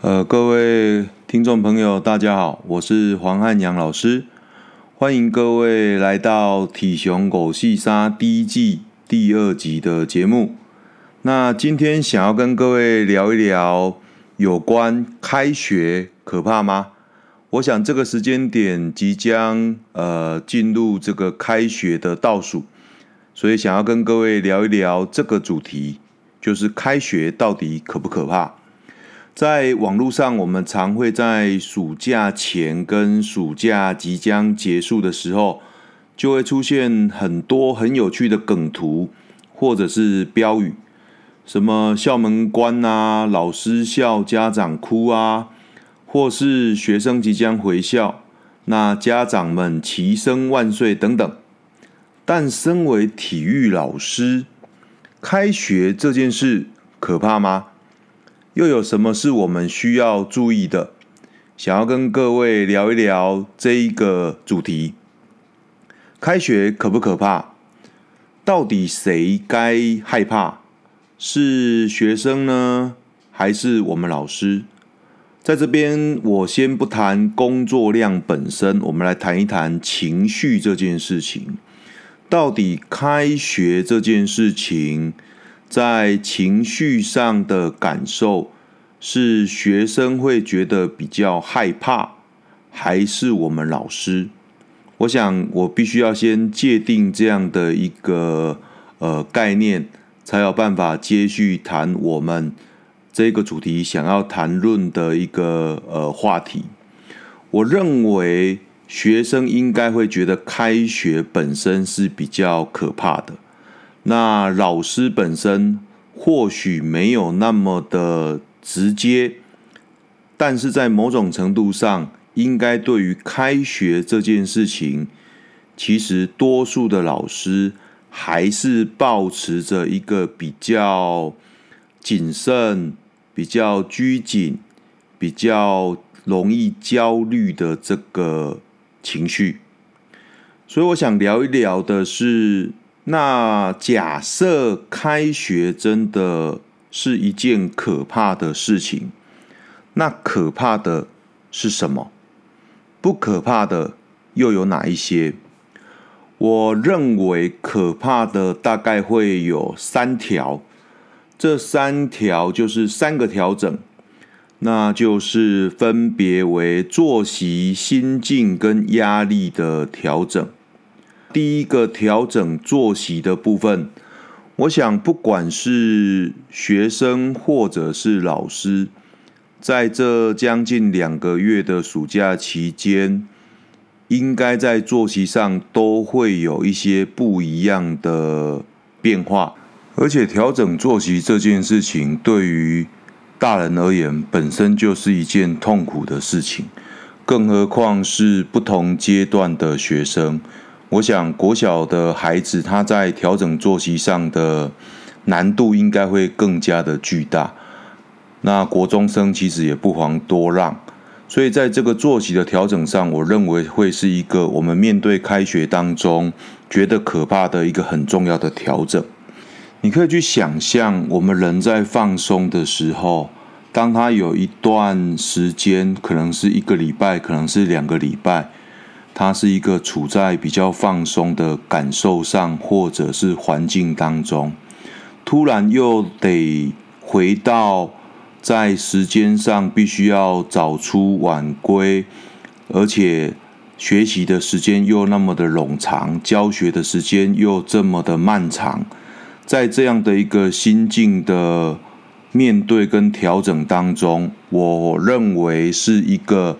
呃，各位听众朋友，大家好，我是黄汉阳老师，欢迎各位来到《体熊狗细沙》第一季第二集的节目。那今天想要跟各位聊一聊有关开学可怕吗？我想这个时间点即将呃进入这个开学的倒数，所以想要跟各位聊一聊这个主题，就是开学到底可不可怕？在网络上，我们常会在暑假前跟暑假即将结束的时候，就会出现很多很有趣的梗图，或者是标语，什么校门关啊，老师笑，家长哭啊，或是学生即将回校，那家长们齐声万岁等等。但身为体育老师，开学这件事可怕吗？又有什么是我们需要注意的？想要跟各位聊一聊这一个主题：开学可不可怕？到底谁该害怕？是学生呢，还是我们老师？在这边，我先不谈工作量本身，我们来谈一谈情绪这件事情。到底开学这件事情，在情绪上的感受，是学生会觉得比较害怕，还是我们老师？我想我必须要先界定这样的一个呃概念，才有办法接续谈我们这个主题想要谈论的一个呃话题。我认为学生应该会觉得开学本身是比较可怕的。那老师本身或许没有那么的直接，但是在某种程度上，应该对于开学这件事情，其实多数的老师还是抱持着一个比较谨慎、比较拘谨、比较容易焦虑的这个情绪。所以，我想聊一聊的是。那假设开学真的是一件可怕的事情，那可怕的是什么？不可怕的又有哪一些？我认为可怕的大概会有三条，这三条就是三个调整，那就是分别为作息、心境跟压力的调整。第一个调整作息的部分，我想不管是学生或者是老师，在这将近两个月的暑假期间，应该在作息上都会有一些不一样的变化。而且调整作息这件事情，对于大人而言，本身就是一件痛苦的事情，更何况是不同阶段的学生。我想国小的孩子，他在调整作息上的难度应该会更加的巨大。那国中生其实也不遑多让，所以在这个作息的调整上，我认为会是一个我们面对开学当中觉得可怕的一个很重要的调整。你可以去想象，我们人在放松的时候，当他有一段时间，可能是一个礼拜，可能是两个礼拜。他是一个处在比较放松的感受上，或者是环境当中，突然又得回到在时间上必须要早出晚归，而且学习的时间又那么的冗长，教学的时间又这么的漫长，在这样的一个心境的面对跟调整当中，我认为是一个。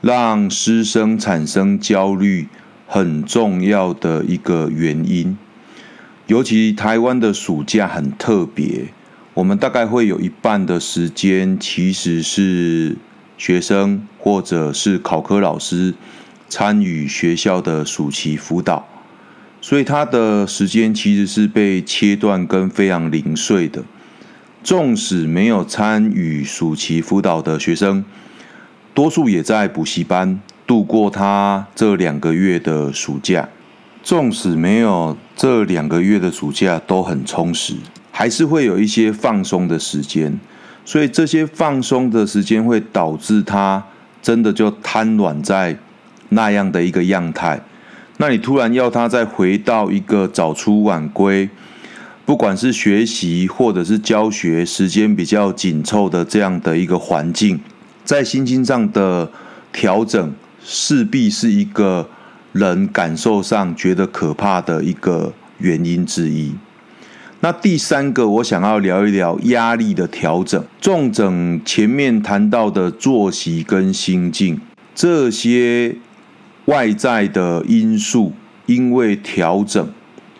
让师生产生焦虑很重要的一个原因，尤其台湾的暑假很特别，我们大概会有一半的时间其实是学生或者是考科老师参与学校的暑期辅导，所以他的时间其实是被切断跟非常零碎的。纵使没有参与暑期辅导的学生，多数也在补习班度过他这两个月的暑假，纵使没有这两个月的暑假都很充实，还是会有一些放松的时间。所以这些放松的时间会导致他真的就瘫软在那样的一个样态。那你突然要他再回到一个早出晚归，不管是学习或者是教学时间比较紧凑的这样的一个环境，在心境上的调整，势必是一个人感受上觉得可怕的一个原因之一。那第三个，我想要聊一聊压力的调整。重整前面谈到的作息跟心境，这些外在的因素，因为调整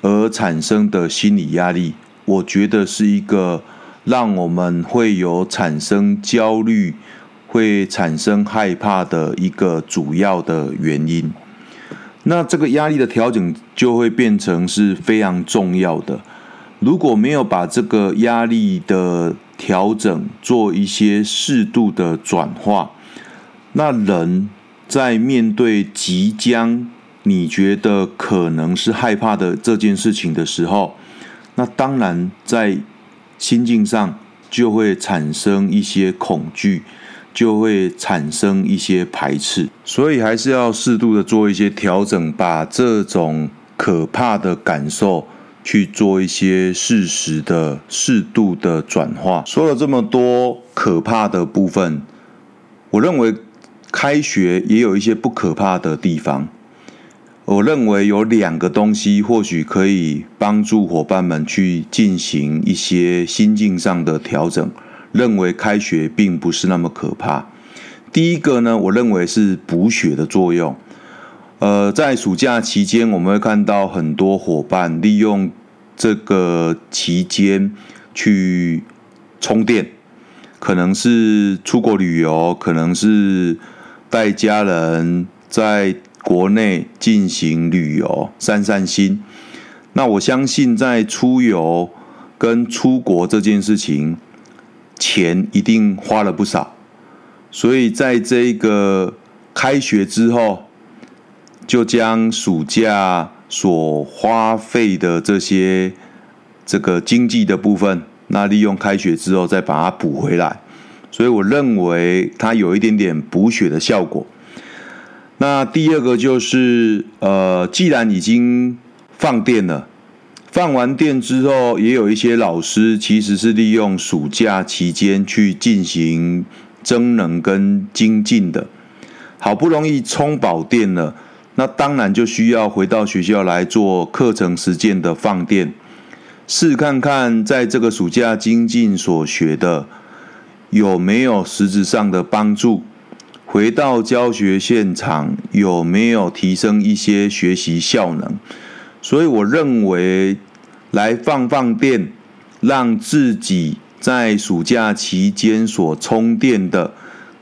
而产生的心理压力，我觉得是一个让我们会有产生焦虑、会产生害怕的一个主要的原因。那这个压力的调整就会变成是非常重要的。如果没有把这个压力的调整做一些适度的转化，那人在面对即将你觉得可能是害怕的这件事情的时候，那当然在心境上就会产生一些恐惧，就会产生一些排斥，所以还是要适度的做一些调整，把这种可怕的感受。去做一些适时的、适度的转化。说了这么多可怕的部分，我认为开学也有一些不可怕的地方。我认为有两个东西或许可以帮助伙伴们去进行一些心境上的调整，认为开学并不是那么可怕。第一个呢，我认为是补血的作用。呃，在暑假期间，我们会看到很多伙伴利用这个期间去充电，可能是出国旅游，可能是带家人在国内进行旅游，散散心。那我相信，在出游跟出国这件事情，钱一定花了不少，所以在这个开学之后。就将暑假所花费的这些这个经济的部分，那利用开学之后再把它补回来，所以我认为它有一点点补血的效果。那第二个就是，呃，既然已经放电了，放完电之后，也有一些老师其实是利用暑假期间去进行增能跟精进的，好不容易充饱电了。那当然就需要回到学校来做课程实践的放电，试看看在这个暑假精进所学的有没有实质上的帮助，回到教学现场有没有提升一些学习效能。所以我认为来放放电，让自己在暑假期间所充电的，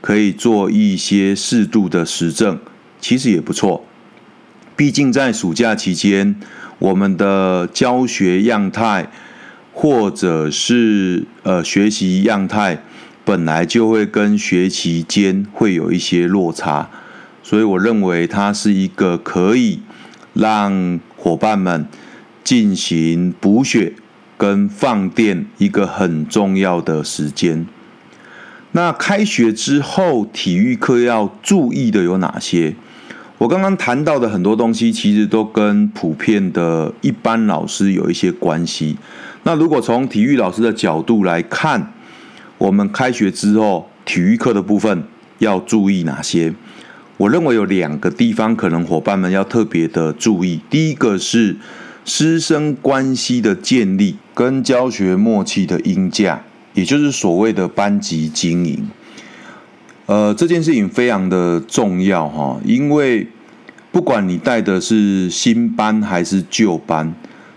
可以做一些适度的实证，其实也不错。毕竟在暑假期间，我们的教学样态或者是呃学习样态本来就会跟学期间会有一些落差，所以我认为它是一个可以让伙伴们进行补血跟放电一个很重要的时间。那开学之后，体育课要注意的有哪些？我刚刚谈到的很多东西，其实都跟普遍的一般老师有一些关系。那如果从体育老师的角度来看，我们开学之后体育课的部分要注意哪些？我认为有两个地方可能伙伴们要特别的注意。第一个是师生关系的建立跟教学默契的鹰架，也就是所谓的班级经营。呃，这件事情非常的重要哈，因为不管你带的是新班还是旧班，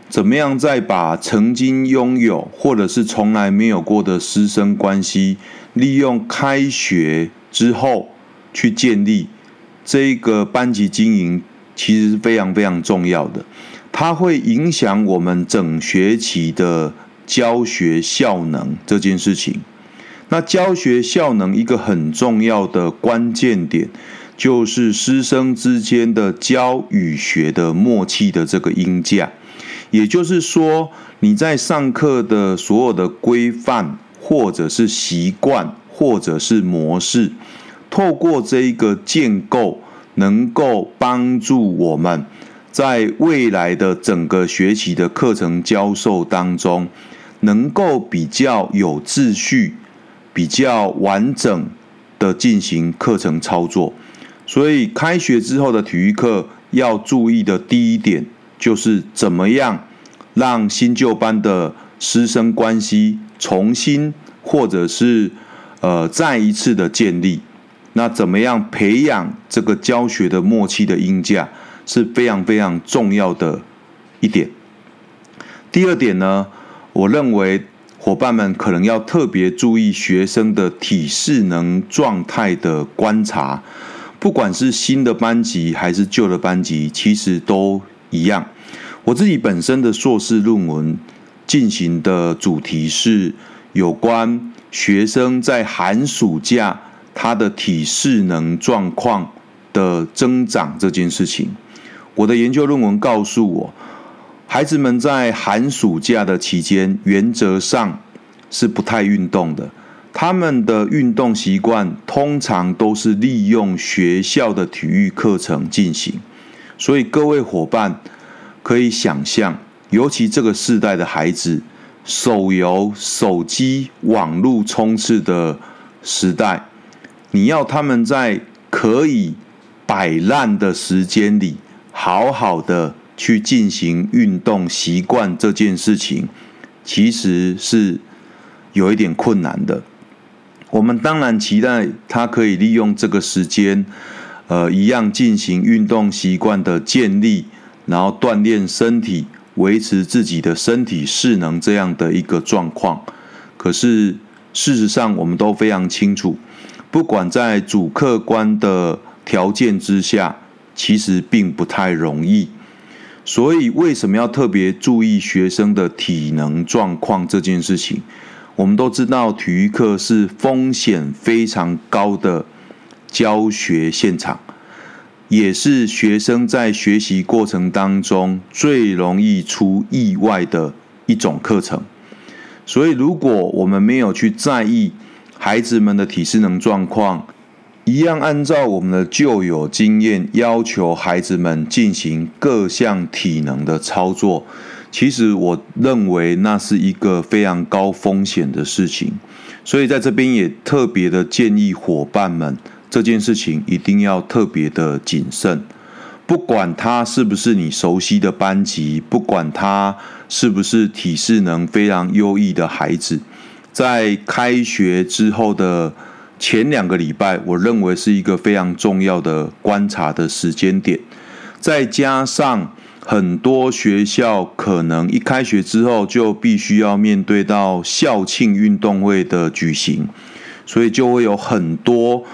怎么样再把曾经拥有或者是从来没有过的师生关系，利用开学之后去建立这个班级经营，其实是非常非常重要的，它会影响我们整学期的教学效能这件事情。那教学效能一个很重要的关键点，就是师生之间的教与学的默契的这个音架。也就是说，你在上课的所有的规范或者是习惯，或者是模式，透过这一个建构，能够帮助我们在未来的整个学期的课程教授当中，能够比较有秩序、比较完整的进行课程操作。所以，开学之后的体育课要注意的第一点，就是怎么样让新旧班的师生关系重新，或者是呃再一次的建立。那怎么样培养这个教学的默契的音架，是非常非常重要的一点。第二点呢，我认为伙伴们可能要特别注意学生的体适能状态的观察，不管是新的班级还是旧的班级，其实都一样。我自己本身的硕士论文进行的主题是有关学生在寒暑假他的体适能状况的增长这件事情。我的研究论文告诉我，孩子们在寒暑假的期间原则上是不太运动的，他们的运动习惯通常都是利用学校的体育课程进行，所以各位伙伴。可以想象，尤其这个世代的孩子，手游、手机、网络充斥的时代，你要他们在可以摆烂的时间里，好好的去进行运动习惯这件事情，其实是有一点困难的。我们当然期待他可以利用这个时间，呃，一样进行运动习惯的建立。然后锻炼身体，维持自己的身体势能这样的一个状况。可是事实上，我们都非常清楚，不管在主客观的条件之下，其实并不太容易。所以，为什么要特别注意学生的体能状况这件事情？我们都知道，体育课是风险非常高的教学现场。也是学生在学习过程当中最容易出意外的一种课程，所以如果我们没有去在意孩子们的体适能状况，一样按照我们的旧有经验要求孩子们进行各项体能的操作，其实我认为那是一个非常高风险的事情，所以在这边也特别的建议伙伴们。这件事情一定要特别的谨慎，不管他是不是你熟悉的班级，不管他是不是体适能非常优异的孩子，在开学之后的前两个礼拜，我认为是一个非常重要的观察的时间点。再加上很多学校可能一开学之后就必须要面对到校庆运动会的举行，所以就会有很多。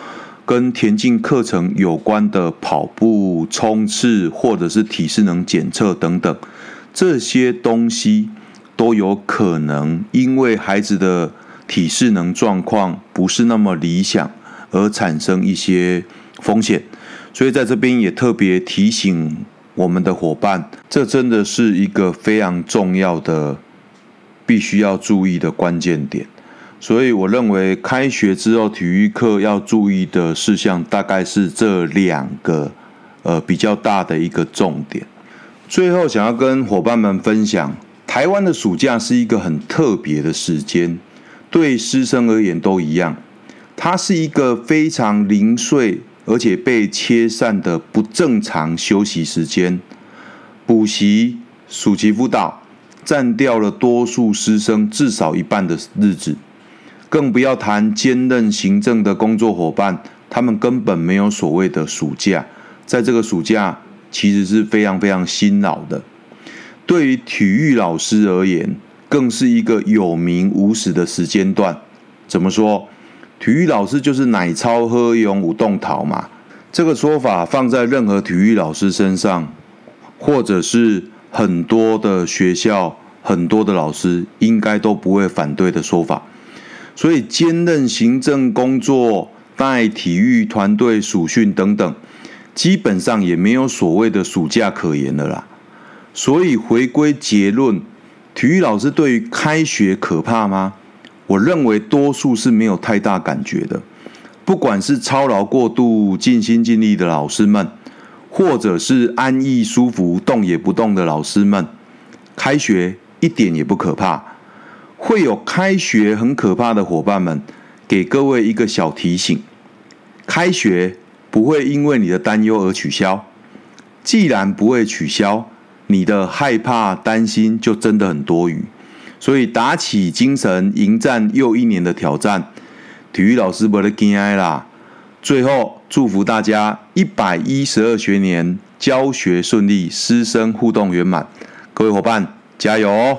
跟田径课程有关的跑步、冲刺，或者是体适能检测等等，这些东西都有可能因为孩子的体适能状况不是那么理想而产生一些风险。所以在这边也特别提醒我们的伙伴，这真的是一个非常重要的、必须要注意的关键点。所以我认为开学之后体育课要注意的事项大概是这两个，呃，比较大的一个重点。最后想要跟伙伴们分享，台湾的暑假是一个很特别的时间，对师生而言都一样，它是一个非常零碎而且被切散的不正常休息时间，补习、暑期辅导占掉了多数师生至少一半的日子。更不要谈兼任行政的工作伙伴，他们根本没有所谓的暑假，在这个暑假其实是非常非常辛劳的。对于体育老师而言，更是一个有名无实的时间段。怎么说？体育老师就是奶超喝勇舞动逃嘛？这个说法放在任何体育老师身上，或者是很多的学校、很多的老师，应该都不会反对的说法。所以兼任行政工作、带体育团队、暑训等等，基本上也没有所谓的暑假可言了啦。所以回归结论，体育老师对于开学可怕吗？我认为多数是没有太大感觉的。不管是操劳过度、尽心尽力的老师们，或者是安逸舒服、动也不动的老师们，开学一点也不可怕。会有开学很可怕的伙伴们，给各位一个小提醒：开学不会因为你的担忧而取消。既然不会取消，你的害怕、担心就真的很多余。所以打起精神，迎战又一年的挑战。体育老师不得惊哀啦！最后祝福大家一百一十二学年教学顺利，师生互动圆满。各位伙伴加油哦！